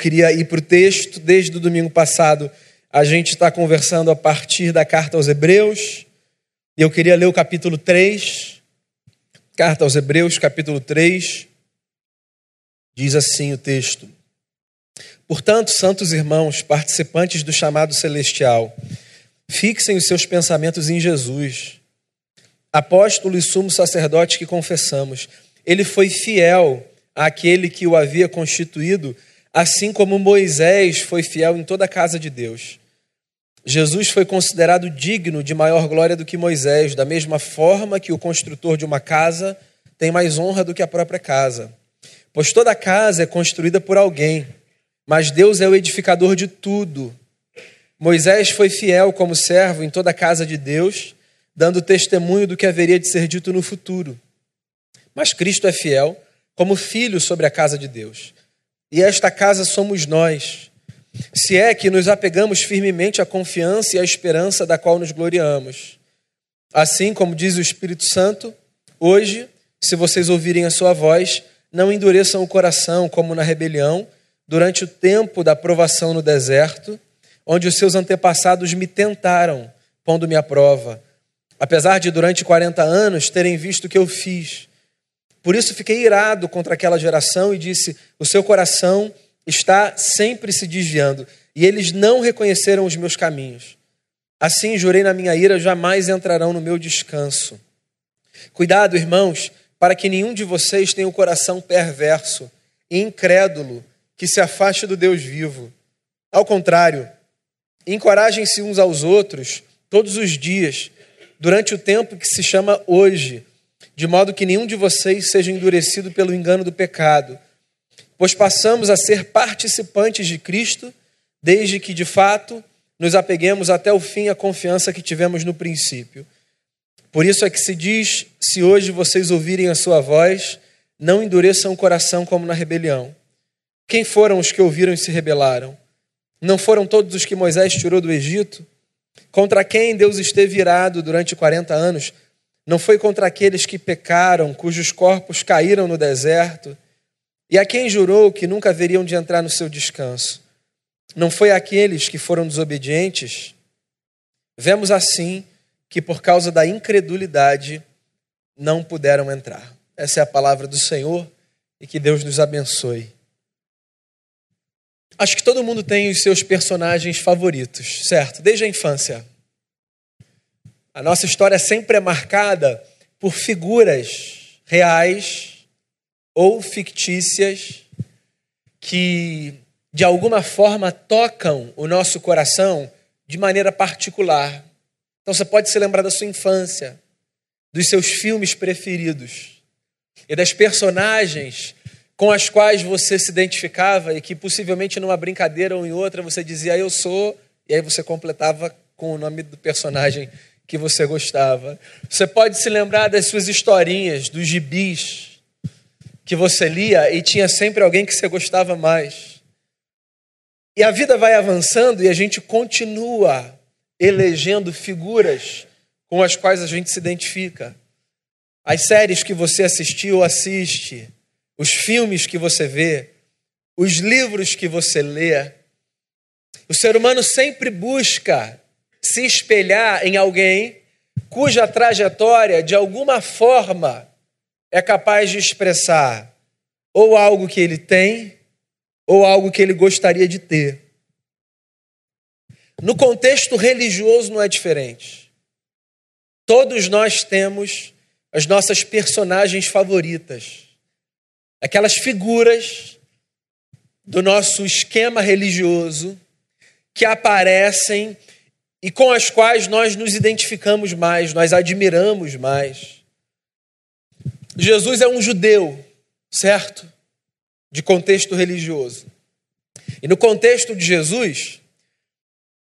queria ir para o texto. Desde o domingo passado, a gente está conversando a partir da carta aos Hebreus. E eu queria ler o capítulo 3. Carta aos Hebreus, capítulo 3. Diz assim o texto: Portanto, santos irmãos, participantes do chamado celestial, fixem os seus pensamentos em Jesus, apóstolo e sumo sacerdote que confessamos. Ele foi fiel àquele que o havia constituído, assim como Moisés foi fiel em toda a casa de Deus. Jesus foi considerado digno de maior glória do que Moisés, da mesma forma que o construtor de uma casa tem mais honra do que a própria casa. Pois toda casa é construída por alguém mas Deus é o edificador de tudo. Moisés foi fiel como servo em toda a casa de Deus, dando testemunho do que haveria de ser dito no futuro. Mas Cristo é fiel como filho sobre a casa de Deus. E esta casa somos nós, se é que nos apegamos firmemente à confiança e à esperança da qual nos gloriamos. Assim como diz o Espírito Santo, hoje, se vocês ouvirem a sua voz, não endureçam o coração como na rebelião durante o tempo da provação no deserto, onde os seus antepassados me tentaram, pondo-me à prova, apesar de durante 40 anos terem visto o que eu fiz. Por isso fiquei irado contra aquela geração e disse: O seu coração está sempre se desviando, e eles não reconheceram os meus caminhos. Assim jurei na minha ira: jamais entrarão no meu descanso. Cuidado, irmãos, para que nenhum de vocês tenha o coração perverso e incrédulo que se afaste do Deus vivo. Ao contrário, encorajem-se uns aos outros todos os dias, durante o tempo que se chama hoje, de modo que nenhum de vocês seja endurecido pelo engano do pecado, pois passamos a ser participantes de Cristo, desde que, de fato, nos apeguemos até o fim à confiança que tivemos no princípio. Por isso é que se diz: se hoje vocês ouvirem a sua voz, não endureçam o coração como na rebelião. Quem foram os que ouviram e se rebelaram? Não foram todos os que Moisés tirou do Egito? Contra quem Deus esteve irado durante 40 anos? Não foi contra aqueles que pecaram, cujos corpos caíram no deserto? E a quem jurou que nunca haveriam de entrar no seu descanso? Não foi aqueles que foram desobedientes? Vemos assim que por causa da incredulidade não puderam entrar. Essa é a palavra do Senhor e que Deus nos abençoe. Acho que todo mundo tem os seus personagens favoritos, certo? Desde a infância. A nossa história sempre é marcada por figuras reais ou fictícias que, de alguma forma, tocam o nosso coração de maneira particular. Então você pode se lembrar da sua infância, dos seus filmes preferidos e das personagens com as quais você se identificava e que possivelmente numa brincadeira ou em outra você dizia eu sou, e aí você completava com o nome do personagem que você gostava. Você pode se lembrar das suas historinhas, dos gibis que você lia e tinha sempre alguém que você gostava mais. E a vida vai avançando e a gente continua elegendo figuras com as quais a gente se identifica. As séries que você assistiu assiste, os filmes que você vê, os livros que você lê. O ser humano sempre busca se espelhar em alguém cuja trajetória, de alguma forma, é capaz de expressar ou algo que ele tem ou algo que ele gostaria de ter. No contexto religioso não é diferente. Todos nós temos as nossas personagens favoritas aquelas figuras do nosso esquema religioso que aparecem e com as quais nós nos identificamos mais, nós admiramos mais. Jesus é um judeu, certo? De contexto religioso. E no contexto de Jesus,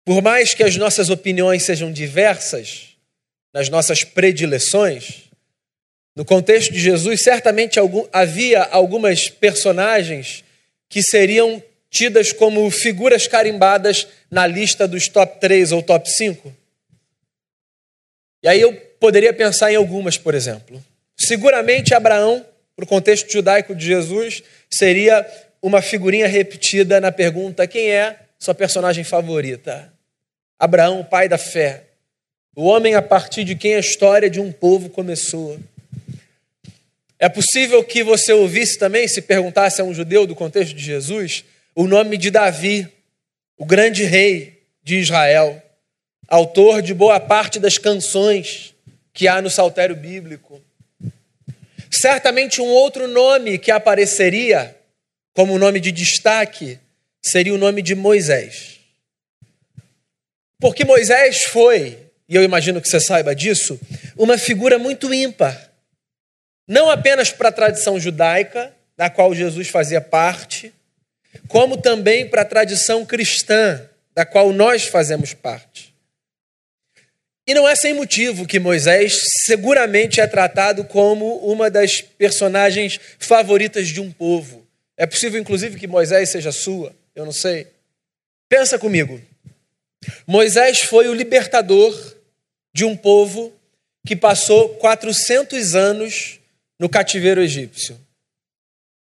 por mais que as nossas opiniões sejam diversas, nas nossas predileções, no contexto de Jesus, certamente havia algumas personagens que seriam tidas como figuras carimbadas na lista dos top 3 ou top 5. E aí eu poderia pensar em algumas, por exemplo. Seguramente Abraão, para o contexto judaico de Jesus, seria uma figurinha repetida na pergunta: quem é sua personagem favorita? Abraão, o pai da fé. O homem a partir de quem a história de um povo começou. É possível que você ouvisse também, se perguntasse a um judeu do contexto de Jesus, o nome de Davi, o grande rei de Israel, autor de boa parte das canções que há no saltério bíblico. Certamente um outro nome que apareceria como nome de destaque seria o nome de Moisés. Porque Moisés foi, e eu imagino que você saiba disso, uma figura muito ímpar. Não apenas para a tradição judaica, da qual Jesus fazia parte, como também para a tradição cristã, da qual nós fazemos parte. E não é sem motivo que Moisés seguramente é tratado como uma das personagens favoritas de um povo. É possível, inclusive, que Moisés seja sua, eu não sei. Pensa comigo. Moisés foi o libertador de um povo que passou 400 anos no cativeiro egípcio.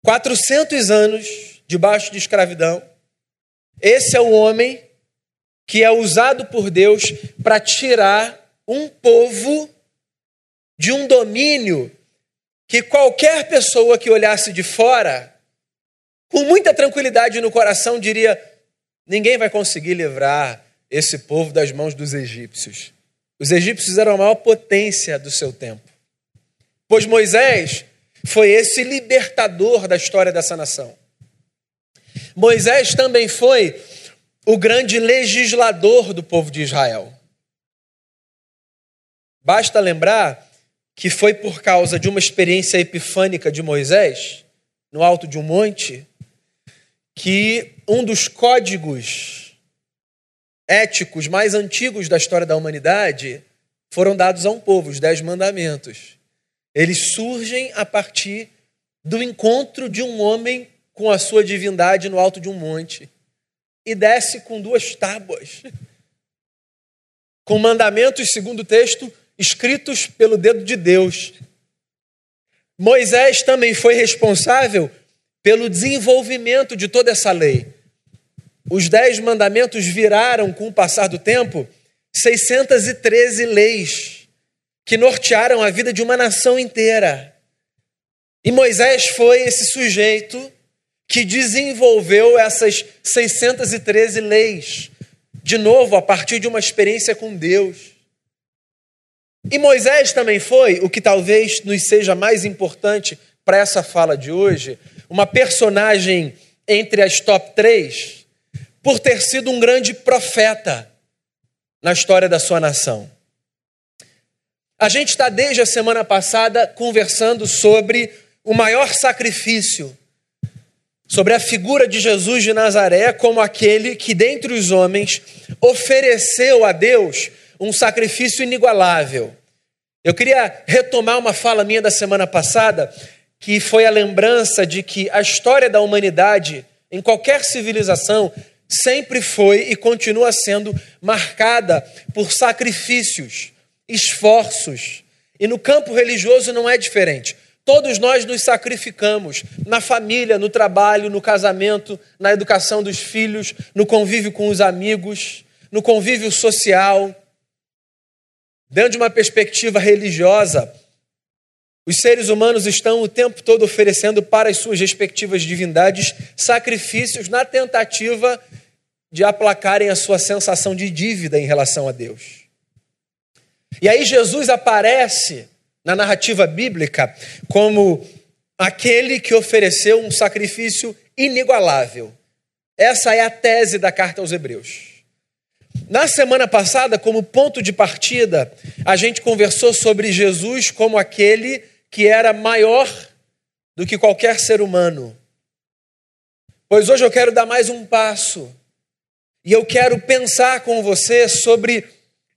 400 anos debaixo de escravidão. Esse é o homem que é usado por Deus para tirar um povo de um domínio que qualquer pessoa que olhasse de fora, com muita tranquilidade no coração, diria: ninguém vai conseguir livrar esse povo das mãos dos egípcios. Os egípcios eram a maior potência do seu tempo. Pois Moisés foi esse libertador da história dessa nação. Moisés também foi o grande legislador do povo de Israel. Basta lembrar que foi por causa de uma experiência epifânica de Moisés, no alto de um monte, que um dos códigos éticos mais antigos da história da humanidade foram dados a um povo, os Dez Mandamentos. Eles surgem a partir do encontro de um homem com a sua divindade no alto de um monte e desce com duas tábuas, com mandamentos, segundo o texto, escritos pelo dedo de Deus. Moisés também foi responsável pelo desenvolvimento de toda essa lei. Os dez mandamentos viraram, com o passar do tempo, 613 leis que nortearam a vida de uma nação inteira. E Moisés foi esse sujeito que desenvolveu essas 613 leis, de novo, a partir de uma experiência com Deus. E Moisés também foi, o que talvez nos seja mais importante para essa fala de hoje, uma personagem entre as top três, por ter sido um grande profeta na história da sua nação. A gente está desde a semana passada conversando sobre o maior sacrifício sobre a figura de Jesus de Nazaré como aquele que, dentre os homens, ofereceu a Deus um sacrifício inigualável. Eu queria retomar uma fala minha da semana passada, que foi a lembrança de que a história da humanidade, em qualquer civilização, sempre foi e continua sendo marcada por sacrifícios, esforços. E no campo religioso não é diferente. Todos nós nos sacrificamos na família, no trabalho, no casamento, na educação dos filhos, no convívio com os amigos, no convívio social. Dentro de uma perspectiva religiosa, os seres humanos estão o tempo todo oferecendo para as suas respectivas divindades sacrifícios na tentativa de aplacarem a sua sensação de dívida em relação a Deus. E aí Jesus aparece na narrativa bíblica como aquele que ofereceu um sacrifício inigualável. Essa é a tese da carta aos Hebreus. Na semana passada, como ponto de partida, a gente conversou sobre Jesus como aquele que era maior do que qualquer ser humano. Pois hoje eu quero dar mais um passo e eu quero pensar com você sobre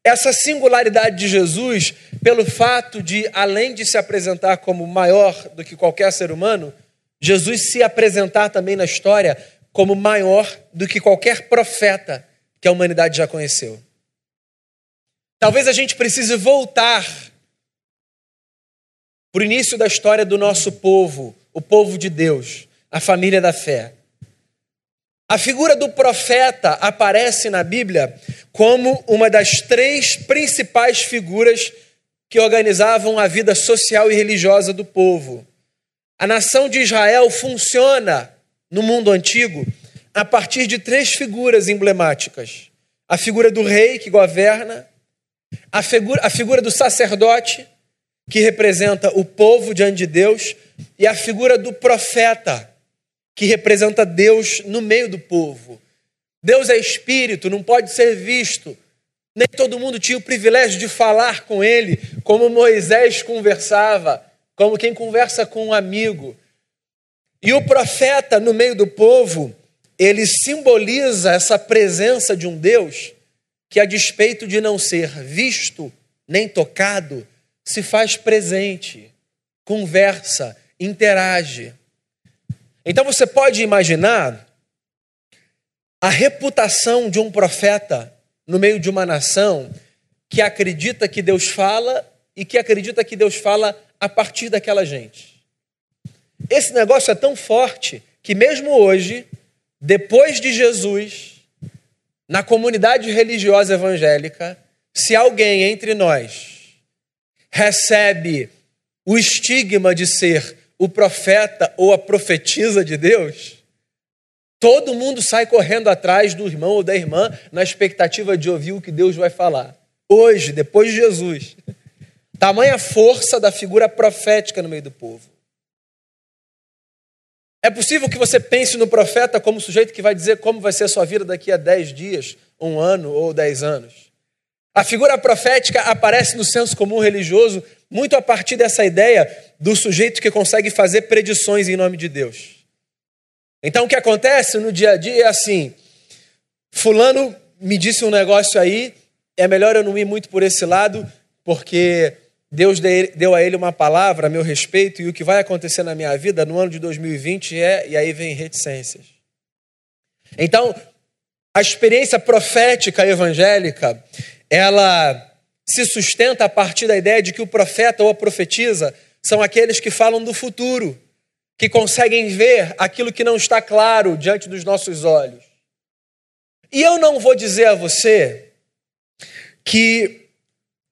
essa singularidade de Jesus, pelo fato de, além de se apresentar como maior do que qualquer ser humano, Jesus se apresentar também na história como maior do que qualquer profeta que a humanidade já conheceu. Talvez a gente precise voltar para o início da história do nosso povo, o povo de Deus, a família da fé. A figura do profeta aparece na Bíblia como uma das três principais figuras que organizavam a vida social e religiosa do povo. A nação de Israel funciona no mundo antigo a partir de três figuras emblemáticas: a figura do rei que governa, a figura, a figura do sacerdote, que representa o povo diante de Deus, e a figura do profeta, que representa Deus no meio do povo. Deus é espírito, não pode ser visto. Nem todo mundo tinha o privilégio de falar com ele, como Moisés conversava, como quem conversa com um amigo. E o profeta no meio do povo, ele simboliza essa presença de um Deus que, a despeito de não ser visto nem tocado, se faz presente, conversa, interage. Então você pode imaginar a reputação de um profeta no meio de uma nação que acredita que Deus fala e que acredita que Deus fala a partir daquela gente. Esse negócio é tão forte que, mesmo hoje, depois de Jesus, na comunidade religiosa evangélica, se alguém entre nós recebe o estigma de ser o profeta ou a profetisa de Deus, todo mundo sai correndo atrás do irmão ou da irmã na expectativa de ouvir o que Deus vai falar. Hoje, depois de Jesus, tamanha força da figura profética no meio do povo. É possível que você pense no profeta como sujeito que vai dizer como vai ser a sua vida daqui a dez dias, um ano ou dez anos. A figura profética aparece no senso comum religioso muito a partir dessa ideia do sujeito que consegue fazer predições em nome de Deus. Então o que acontece no dia a dia é assim: Fulano me disse um negócio aí, é melhor eu não ir muito por esse lado, porque Deus deu a ele uma palavra a meu respeito e o que vai acontecer na minha vida no ano de 2020 é, e aí vem reticências. Então, a experiência profética evangélica, ela se sustenta a partir da ideia de que o profeta ou a profetisa são aqueles que falam do futuro, que conseguem ver aquilo que não está claro diante dos nossos olhos. E eu não vou dizer a você que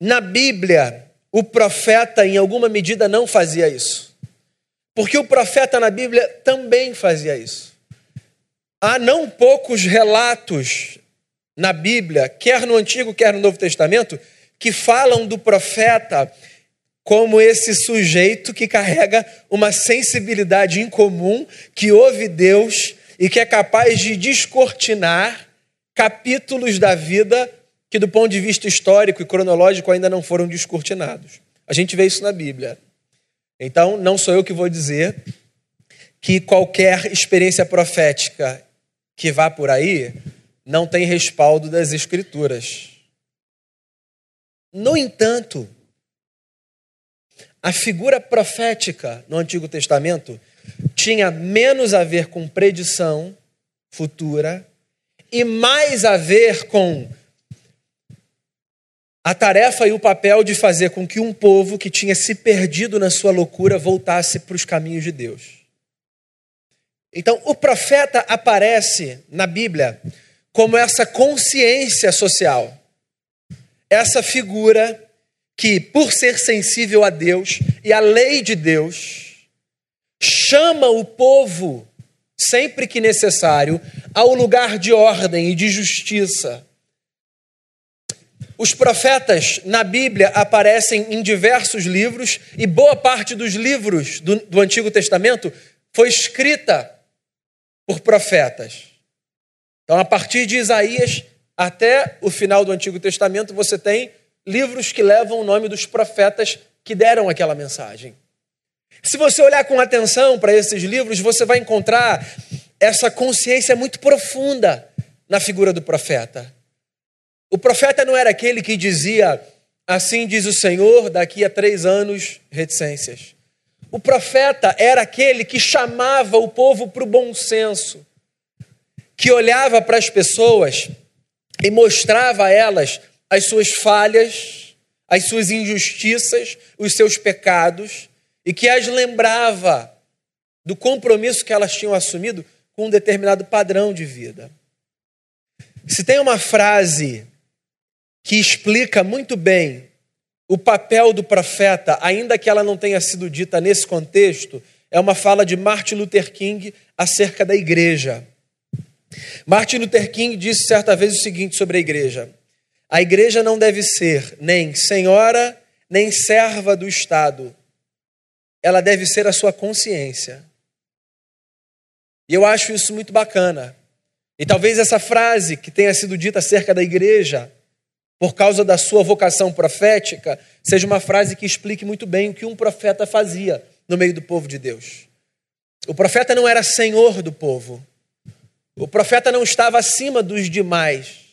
na Bíblia o profeta, em alguma medida, não fazia isso. Porque o profeta na Bíblia também fazia isso. Há não poucos relatos na Bíblia, quer no Antigo, quer no Novo Testamento, que falam do profeta como esse sujeito que carrega uma sensibilidade incomum, que ouve Deus e que é capaz de descortinar capítulos da vida que, do ponto de vista histórico e cronológico, ainda não foram descortinados. A gente vê isso na Bíblia. Então, não sou eu que vou dizer que qualquer experiência profética que vá por aí não tem respaldo das Escrituras. No entanto, a figura profética no Antigo Testamento tinha menos a ver com predição futura e mais a ver com a tarefa e o papel de fazer com que um povo que tinha se perdido na sua loucura voltasse para os caminhos de Deus. Então, o profeta aparece na Bíblia como essa consciência social, essa figura que, por ser sensível a Deus e à lei de Deus, chama o povo, sempre que necessário, ao lugar de ordem e de justiça. Os profetas na Bíblia aparecem em diversos livros e boa parte dos livros do, do Antigo Testamento foi escrita por profetas. Então, a partir de Isaías até o final do Antigo Testamento, você tem livros que levam o nome dos profetas que deram aquela mensagem. Se você olhar com atenção para esses livros, você vai encontrar essa consciência muito profunda na figura do profeta. O profeta não era aquele que dizia, assim diz o Senhor, daqui a três anos, reticências. O profeta era aquele que chamava o povo para o bom senso que olhava para as pessoas e mostrava a elas as suas falhas, as suas injustiças, os seus pecados, e que as lembrava do compromisso que elas tinham assumido com um determinado padrão de vida. Se tem uma frase que explica muito bem o papel do profeta, ainda que ela não tenha sido dita nesse contexto, é uma fala de Martin Luther King acerca da igreja. Martin Luther King disse certa vez o seguinte sobre a igreja: a igreja não deve ser nem senhora, nem serva do Estado. Ela deve ser a sua consciência. E eu acho isso muito bacana. E talvez essa frase que tenha sido dita acerca da igreja, por causa da sua vocação profética, seja uma frase que explique muito bem o que um profeta fazia no meio do povo de Deus. O profeta não era senhor do povo. O profeta não estava acima dos demais.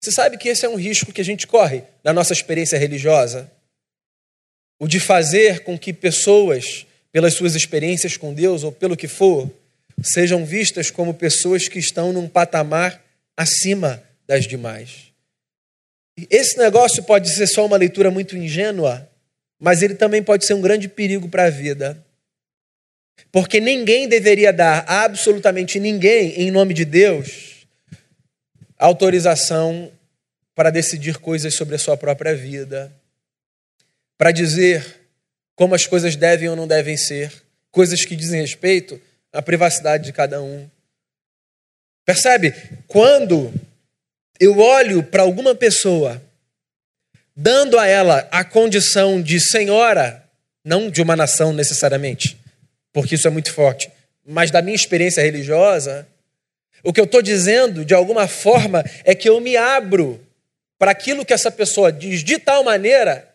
Você sabe que esse é um risco que a gente corre na nossa experiência religiosa? O de fazer com que pessoas, pelas suas experiências com Deus ou pelo que for, sejam vistas como pessoas que estão num patamar acima das demais. Esse negócio pode ser só uma leitura muito ingênua, mas ele também pode ser um grande perigo para a vida. Porque ninguém deveria dar, absolutamente ninguém, em nome de Deus, autorização para decidir coisas sobre a sua própria vida, para dizer como as coisas devem ou não devem ser, coisas que dizem respeito à privacidade de cada um. Percebe? Quando eu olho para alguma pessoa, dando a ela a condição de senhora, não de uma nação necessariamente, porque isso é muito forte, mas da minha experiência religiosa, o que eu estou dizendo, de alguma forma, é que eu me abro para aquilo que essa pessoa diz de tal maneira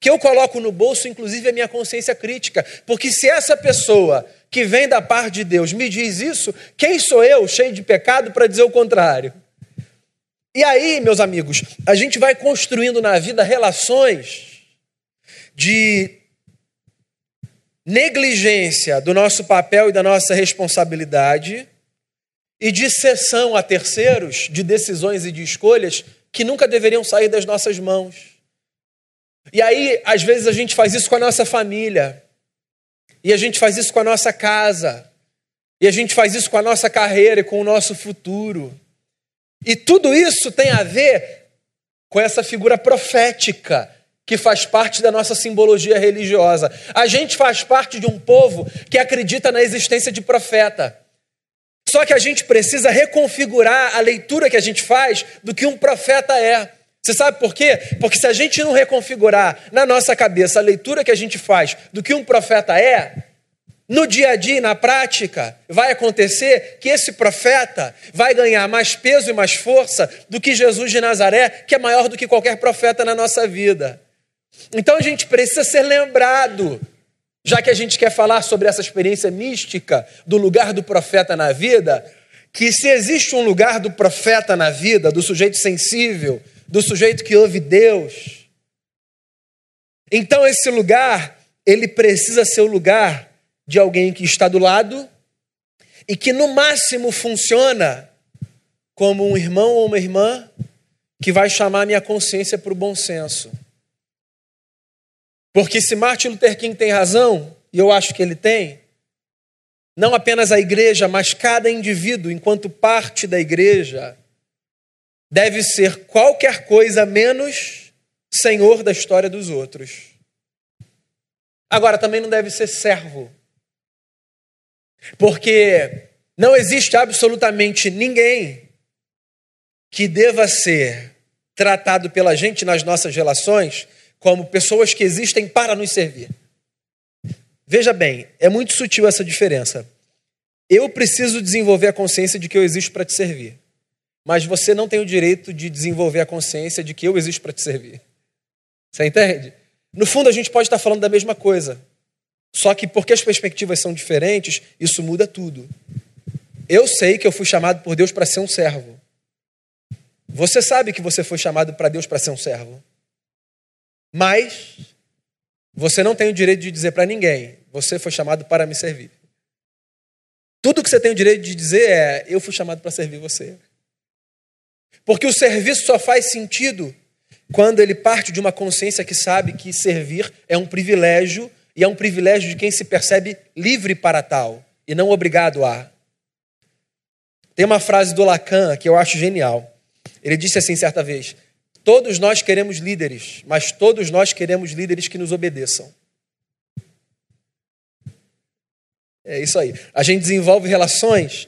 que eu coloco no bolso, inclusive, a minha consciência crítica. Porque se essa pessoa que vem da parte de Deus me diz isso, quem sou eu, cheio de pecado, para dizer o contrário? E aí, meus amigos, a gente vai construindo na vida relações de negligência do nosso papel e da nossa responsabilidade e de cessão a terceiros de decisões e de escolhas que nunca deveriam sair das nossas mãos. E aí, às vezes, a gente faz isso com a nossa família, e a gente faz isso com a nossa casa, e a gente faz isso com a nossa carreira e com o nosso futuro. E tudo isso tem a ver com essa figura profética que faz parte da nossa simbologia religiosa. A gente faz parte de um povo que acredita na existência de profeta. Só que a gente precisa reconfigurar a leitura que a gente faz do que um profeta é. Você sabe por quê? Porque se a gente não reconfigurar na nossa cabeça a leitura que a gente faz do que um profeta é, no dia a dia, na prática, vai acontecer que esse profeta vai ganhar mais peso e mais força do que Jesus de Nazaré, que é maior do que qualquer profeta na nossa vida. Então a gente precisa ser lembrado, já que a gente quer falar sobre essa experiência mística do lugar do profeta na vida, que se existe um lugar do profeta na vida, do sujeito sensível, do sujeito que ouve Deus, então esse lugar, ele precisa ser o lugar de alguém que está do lado e que no máximo funciona como um irmão ou uma irmã que vai chamar minha consciência para o bom senso. Porque se Martin Luther King tem razão, e eu acho que ele tem, não apenas a igreja, mas cada indivíduo, enquanto parte da igreja, deve ser qualquer coisa menos senhor da história dos outros. Agora, também não deve ser servo. Porque não existe absolutamente ninguém que deva ser tratado pela gente nas nossas relações como pessoas que existem para nos servir. Veja bem, é muito sutil essa diferença. Eu preciso desenvolver a consciência de que eu existo para te servir. Mas você não tem o direito de desenvolver a consciência de que eu existo para te servir. Você entende? No fundo, a gente pode estar falando da mesma coisa. Só que porque as perspectivas são diferentes, isso muda tudo. Eu sei que eu fui chamado por Deus para ser um servo. Você sabe que você foi chamado para Deus para ser um servo. Mas você não tem o direito de dizer para ninguém: você foi chamado para me servir. Tudo que você tem o direito de dizer é: eu fui chamado para servir você. Porque o serviço só faz sentido quando ele parte de uma consciência que sabe que servir é um privilégio e é um privilégio de quem se percebe livre para tal e não obrigado a. Tem uma frase do Lacan que eu acho genial. Ele disse assim certa vez: Todos nós queremos líderes, mas todos nós queremos líderes que nos obedeçam. É isso aí. A gente desenvolve relações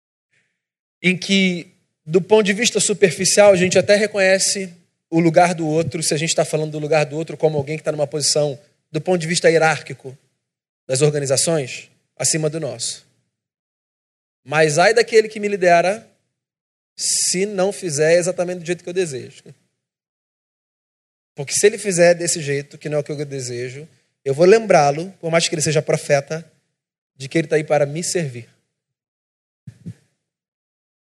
em que, do ponto de vista superficial, a gente até reconhece o lugar do outro, se a gente está falando do lugar do outro como alguém que está numa posição, do ponto de vista hierárquico das organizações, acima do nosso. Mas ai daquele que me lidera se não fizer exatamente do jeito que eu desejo. Porque se ele fizer desse jeito, que não é o que eu desejo, eu vou lembrá-lo, por mais que ele seja profeta, de que ele está aí para me servir.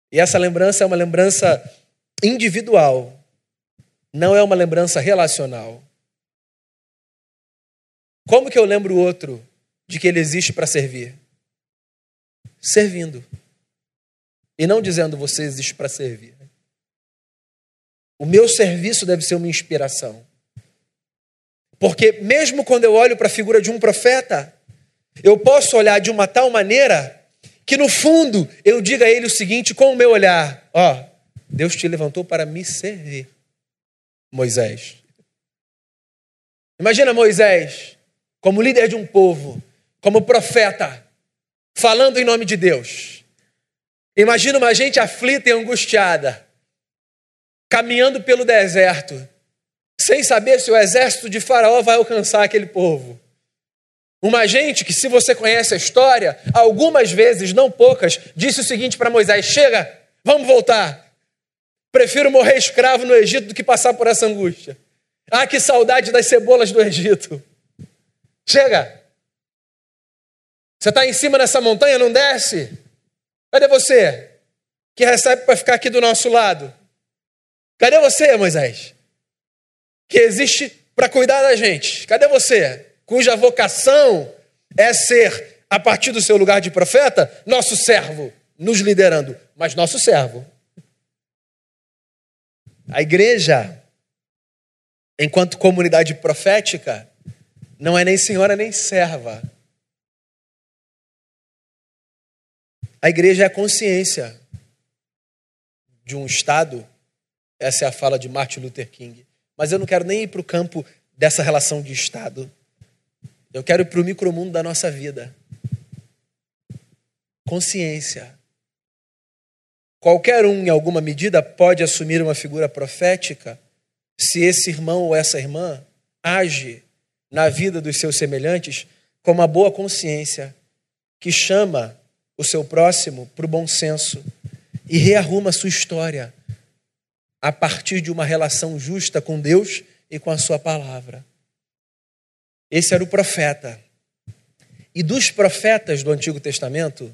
E essa lembrança é uma lembrança individual, não é uma lembrança relacional. Como que eu lembro o outro de que ele existe para servir? Servindo. E não dizendo você existe para servir. O meu serviço deve ser uma inspiração. Porque mesmo quando eu olho para a figura de um profeta, eu posso olhar de uma tal maneira que no fundo eu diga a ele o seguinte com o meu olhar: ó, Deus te levantou para me servir. Moisés. Imagina Moisés como líder de um povo, como profeta, falando em nome de Deus. Imagina uma gente aflita e angustiada, caminhando pelo deserto, sem saber se o exército de Faraó vai alcançar aquele povo. Uma gente que, se você conhece a história, algumas vezes, não poucas, disse o seguinte para Moisés: Chega, vamos voltar. Prefiro morrer escravo no Egito do que passar por essa angústia. Ah, que saudade das cebolas do Egito. Chega. Você está em cima dessa montanha, não desce? Cadê você? Que recebe para ficar aqui do nosso lado? Cadê você, Moisés? Que existe para cuidar da gente? Cadê você? Cuja vocação é ser, a partir do seu lugar de profeta, nosso servo, nos liderando, mas nosso servo. A igreja, enquanto comunidade profética, não é nem senhora nem serva. A igreja é a consciência de um Estado. Essa é a fala de Martin Luther King. Mas eu não quero nem ir para o campo dessa relação de Estado. Eu quero ir para o micromundo da nossa vida. Consciência. Qualquer um, em alguma medida, pode assumir uma figura profética se esse irmão ou essa irmã age na vida dos seus semelhantes com uma boa consciência, que chama o seu próximo para o bom senso e rearruma a sua história a partir de uma relação justa com Deus e com a sua palavra. Esse era o profeta. E dos profetas do Antigo Testamento,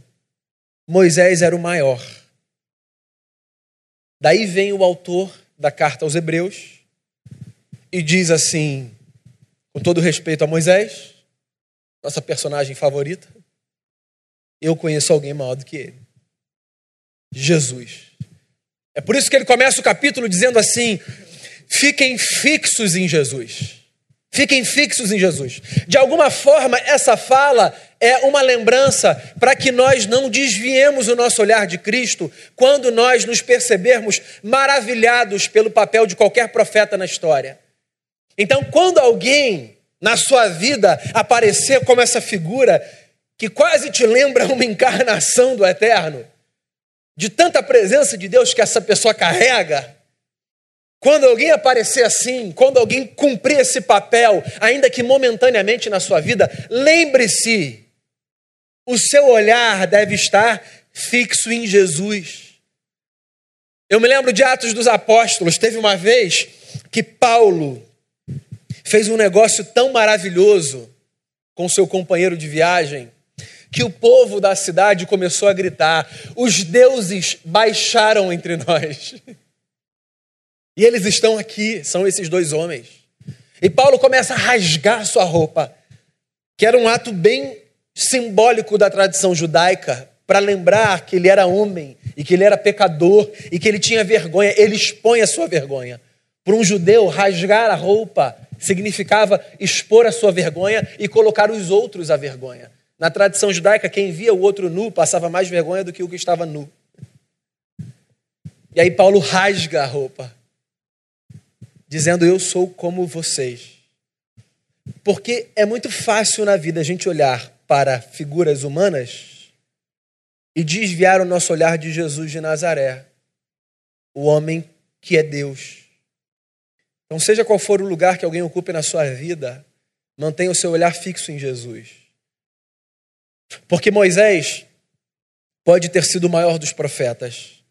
Moisés era o maior. Daí vem o autor da carta aos Hebreus e diz assim, com todo respeito a Moisés, nossa personagem favorita, eu conheço alguém maior do que ele. Jesus. É por isso que ele começa o capítulo dizendo assim: fiquem fixos em Jesus. Fiquem fixos em Jesus. De alguma forma, essa fala é uma lembrança para que nós não desviemos o nosso olhar de Cristo quando nós nos percebermos maravilhados pelo papel de qualquer profeta na história. Então, quando alguém na sua vida aparecer como essa figura que quase te lembra uma encarnação do eterno, de tanta presença de Deus que essa pessoa carrega, quando alguém aparecer assim, quando alguém cumprir esse papel, ainda que momentaneamente na sua vida, lembre-se, o seu olhar deve estar fixo em Jesus. Eu me lembro de Atos dos Apóstolos, teve uma vez que Paulo fez um negócio tão maravilhoso com seu companheiro de viagem, que o povo da cidade começou a gritar: os deuses baixaram entre nós. E eles estão aqui, são esses dois homens. E Paulo começa a rasgar sua roupa, que era um ato bem simbólico da tradição judaica, para lembrar que ele era homem e que ele era pecador e que ele tinha vergonha. Ele expõe a sua vergonha. Para um judeu, rasgar a roupa significava expor a sua vergonha e colocar os outros à vergonha. Na tradição judaica, quem via o outro nu passava mais vergonha do que o que estava nu. E aí Paulo rasga a roupa, dizendo: Eu sou como vocês. Porque é muito fácil na vida a gente olhar para figuras humanas e desviar o nosso olhar de Jesus de Nazaré, o homem que é Deus. Então, seja qual for o lugar que alguém ocupe na sua vida, mantenha o seu olhar fixo em Jesus. Porque Moisés pode ter sido o maior dos profetas,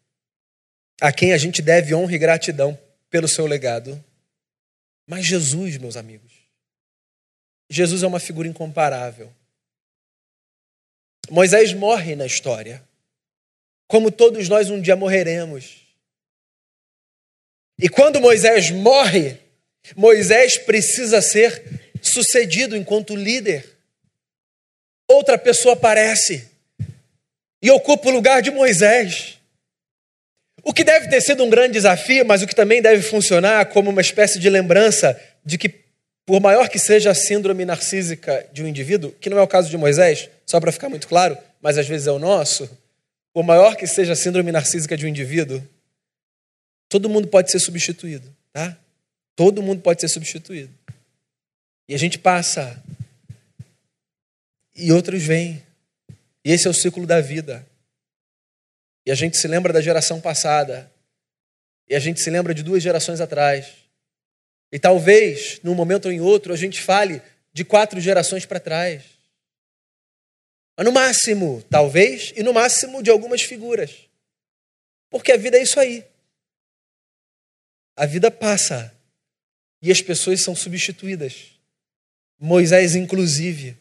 a quem a gente deve honra e gratidão pelo seu legado. Mas Jesus, meus amigos, Jesus é uma figura incomparável. Moisés morre na história, como todos nós um dia morreremos. E quando Moisés morre, Moisés precisa ser sucedido enquanto líder. Outra pessoa aparece e ocupa o lugar de Moisés. O que deve ter sido um grande desafio, mas o que também deve funcionar como uma espécie de lembrança de que, por maior que seja a síndrome narcísica de um indivíduo, que não é o caso de Moisés, só para ficar muito claro, mas às vezes é o nosso, por maior que seja a síndrome narcísica de um indivíduo, todo mundo pode ser substituído, tá? Todo mundo pode ser substituído. E a gente passa, e outros vêm. E esse é o ciclo da vida. E a gente se lembra da geração passada. E a gente se lembra de duas gerações atrás. E talvez, num momento ou em outro, a gente fale de quatro gerações para trás. Mas no máximo, talvez, e no máximo de algumas figuras. Porque a vida é isso aí. A vida passa e as pessoas são substituídas. Moisés, inclusive,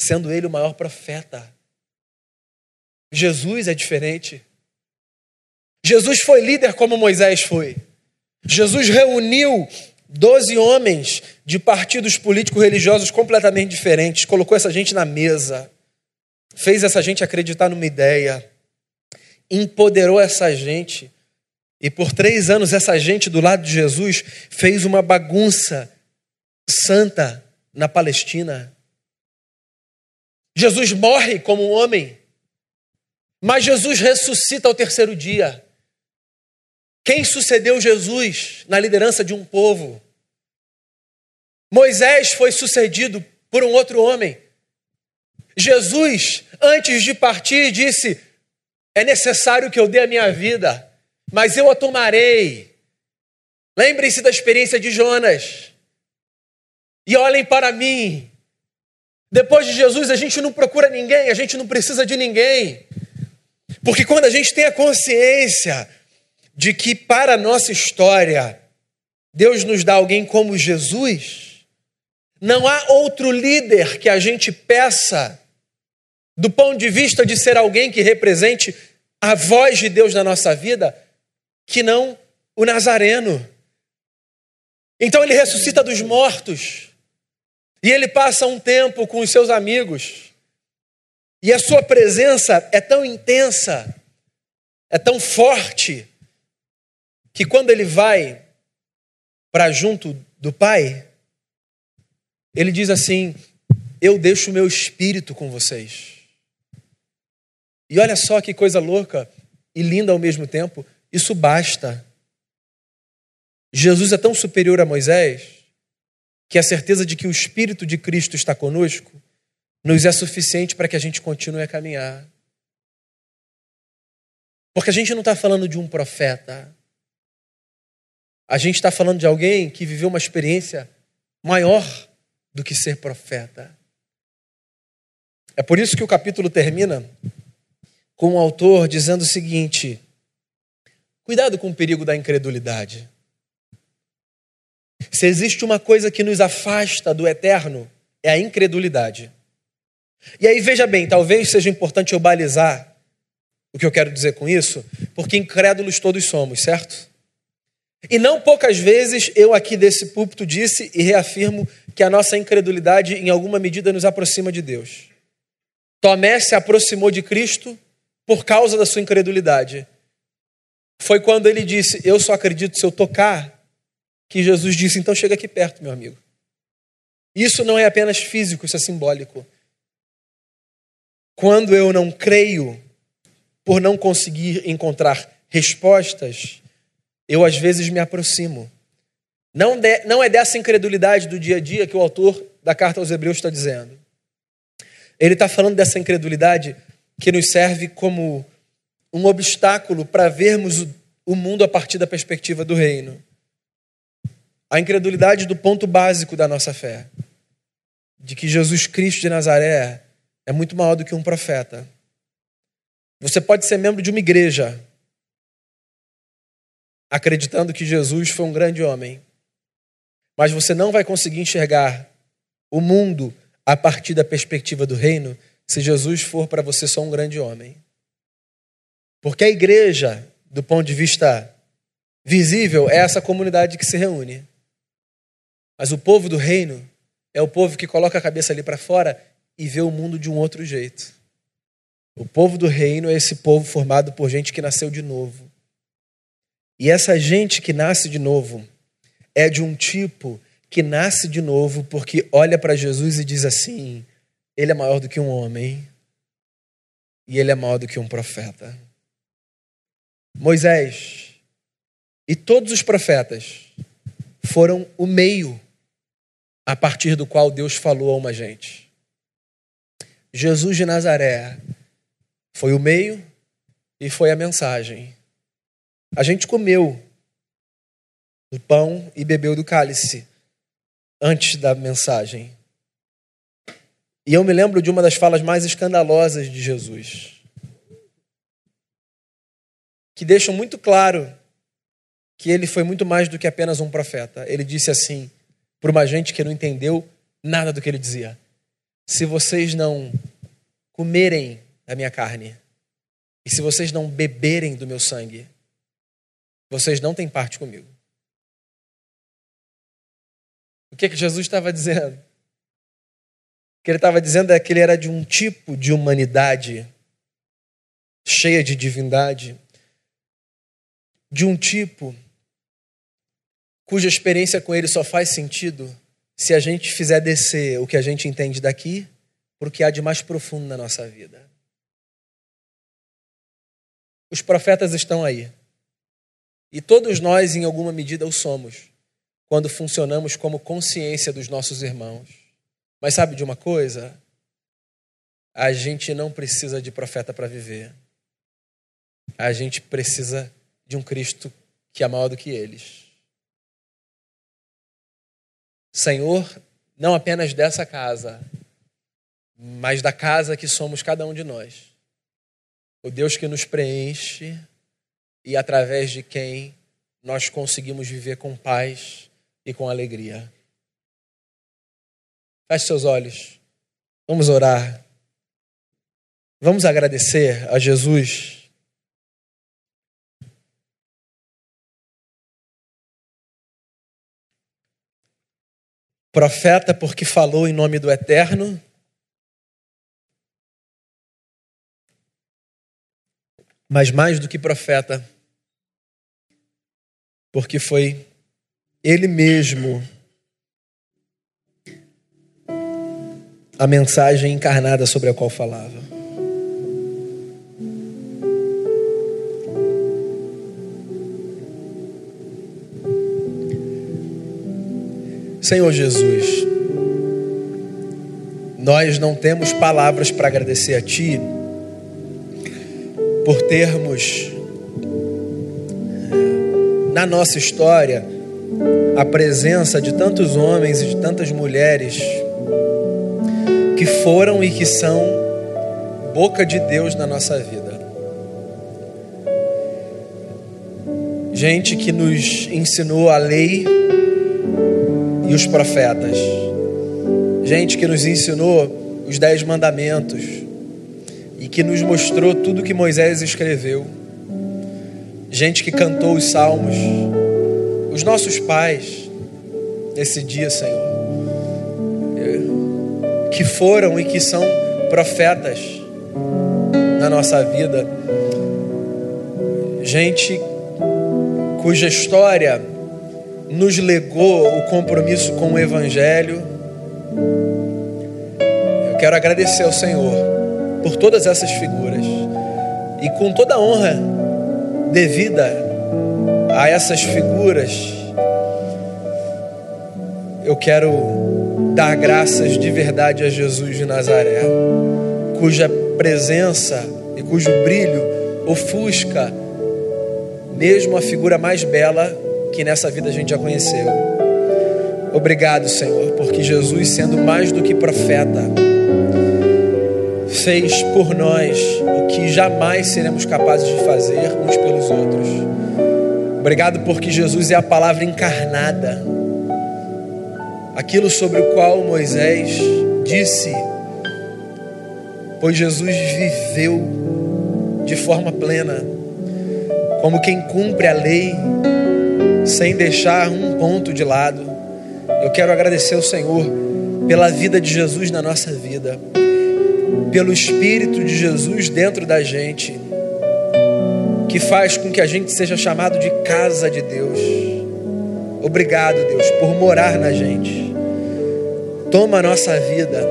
sendo ele o maior profeta. Jesus é diferente. Jesus foi líder como Moisés foi. Jesus reuniu doze homens de partidos políticos religiosos completamente diferentes, colocou essa gente na mesa, fez essa gente acreditar numa ideia, empoderou essa gente. E por três anos, essa gente do lado de Jesus fez uma bagunça santa na Palestina. Jesus morre como um homem, mas Jesus ressuscita ao terceiro dia. Quem sucedeu Jesus na liderança de um povo? Moisés foi sucedido por um outro homem. Jesus, antes de partir, disse: É necessário que eu dê a minha vida, mas eu a tomarei. Lembrem-se da experiência de Jonas. E olhem para mim, depois de Jesus, a gente não procura ninguém, a gente não precisa de ninguém. Porque quando a gente tem a consciência de que para a nossa história Deus nos dá alguém como Jesus, não há outro líder que a gente peça, do ponto de vista de ser alguém que represente a voz de Deus na nossa vida, que não o Nazareno. Então ele ressuscita dos mortos. E ele passa um tempo com os seus amigos. E a sua presença é tão intensa, é tão forte, que quando ele vai para junto do Pai, ele diz assim: Eu deixo o meu espírito com vocês. E olha só que coisa louca e linda ao mesmo tempo, isso basta. Jesus é tão superior a Moisés que a certeza de que o Espírito de Cristo está conosco nos é suficiente para que a gente continue a caminhar. Porque a gente não está falando de um profeta. A gente está falando de alguém que viveu uma experiência maior do que ser profeta. É por isso que o capítulo termina com o autor dizendo o seguinte: cuidado com o perigo da incredulidade. Se existe uma coisa que nos afasta do eterno, é a incredulidade. E aí veja bem, talvez seja importante eu balizar o que eu quero dizer com isso, porque incrédulos todos somos, certo? E não poucas vezes eu aqui desse púlpito disse e reafirmo que a nossa incredulidade em alguma medida nos aproxima de Deus. Tomé se aproximou de Cristo por causa da sua incredulidade. Foi quando ele disse: Eu só acredito se eu tocar que Jesus disse: então chega aqui perto, meu amigo. Isso não é apenas físico, isso é simbólico. Quando eu não creio, por não conseguir encontrar respostas, eu às vezes me aproximo. Não, de, não é dessa incredulidade do dia a dia que o autor da carta aos Hebreus está dizendo. Ele está falando dessa incredulidade que nos serve como um obstáculo para vermos o, o mundo a partir da perspectiva do reino. A incredulidade do ponto básico da nossa fé, de que Jesus Cristo de Nazaré é muito maior do que um profeta. Você pode ser membro de uma igreja, acreditando que Jesus foi um grande homem, mas você não vai conseguir enxergar o mundo a partir da perspectiva do reino se Jesus for para você só um grande homem. Porque a igreja, do ponto de vista visível, é essa comunidade que se reúne. Mas o povo do reino é o povo que coloca a cabeça ali para fora e vê o mundo de um outro jeito. O povo do reino é esse povo formado por gente que nasceu de novo. E essa gente que nasce de novo é de um tipo que nasce de novo porque olha para Jesus e diz assim: Ele é maior do que um homem e ele é maior do que um profeta. Moisés e todos os profetas foram o meio a partir do qual Deus falou a uma gente. Jesus de Nazaré foi o meio e foi a mensagem. A gente comeu do pão e bebeu do cálice antes da mensagem. E eu me lembro de uma das falas mais escandalosas de Jesus, que deixam muito claro que ele foi muito mais do que apenas um profeta. Ele disse assim, para uma gente que não entendeu nada do que ele dizia: Se vocês não comerem da minha carne, e se vocês não beberem do meu sangue, vocês não têm parte comigo. O que, que Jesus estava dizendo? O que ele estava dizendo é que ele era de um tipo de humanidade cheia de divindade, de um tipo cuja experiência com ele só faz sentido se a gente fizer descer o que a gente entende daqui porque há de mais profundo na nossa vida. Os profetas estão aí. E todos nós, em alguma medida, o somos, quando funcionamos como consciência dos nossos irmãos. Mas sabe de uma coisa? A gente não precisa de profeta para viver. A gente precisa de um Cristo que é maior do que eles. Senhor, não apenas dessa casa, mas da casa que somos cada um de nós o Deus que nos preenche e através de quem nós conseguimos viver com paz e com alegria. Feche seus olhos. Vamos orar. Vamos agradecer a Jesus. Profeta, porque falou em nome do Eterno mas mais do que profeta, porque foi ele mesmo a mensagem encarnada sobre a qual falava. Senhor Jesus, nós não temos palavras para agradecer a Ti por termos na nossa história a presença de tantos homens e de tantas mulheres que foram e que são boca de Deus na nossa vida. Gente que nos ensinou a lei e os profetas. Gente que nos ensinou os dez mandamentos e que nos mostrou tudo que Moisés escreveu. Gente que cantou os salmos, os nossos pais, nesse dia, Senhor, que foram e que são profetas na nossa vida. Gente cuja história nos legou o compromisso com o Evangelho. Eu quero agradecer ao Senhor por todas essas figuras. E com toda a honra devida a essas figuras, eu quero dar graças de verdade a Jesus de Nazaré, cuja presença e cujo brilho ofusca mesmo a figura mais bela que nessa vida a gente já conheceu. Obrigado, Senhor, porque Jesus, sendo mais do que profeta, fez por nós o que jamais seremos capazes de fazer uns pelos outros. Obrigado porque Jesus é a palavra encarnada, aquilo sobre o qual Moisés disse, pois Jesus viveu de forma plena, como quem cumpre a lei, sem deixar um ponto de lado. Eu quero agradecer ao Senhor pela vida de Jesus na nossa vida pelo Espírito de Jesus dentro da gente, que faz com que a gente seja chamado de casa de Deus. Obrigado, Deus, por morar na gente. Toma a nossa vida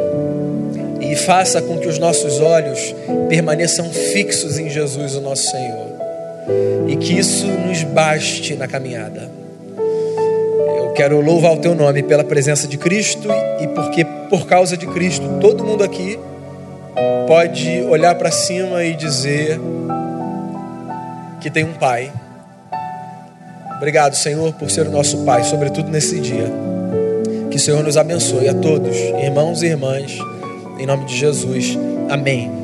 e faça com que os nossos olhos permaneçam fixos em Jesus, o nosso Senhor, e que isso nos baste na caminhada. Eu quero louvar o teu nome pela presença de Cristo e porque por causa de Cristo todo mundo aqui pode olhar para cima e dizer que tem um Pai. Obrigado, Senhor, por ser o nosso Pai, sobretudo nesse dia. Que o Senhor nos abençoe a todos, irmãos e irmãs, em nome de Jesus. Amém.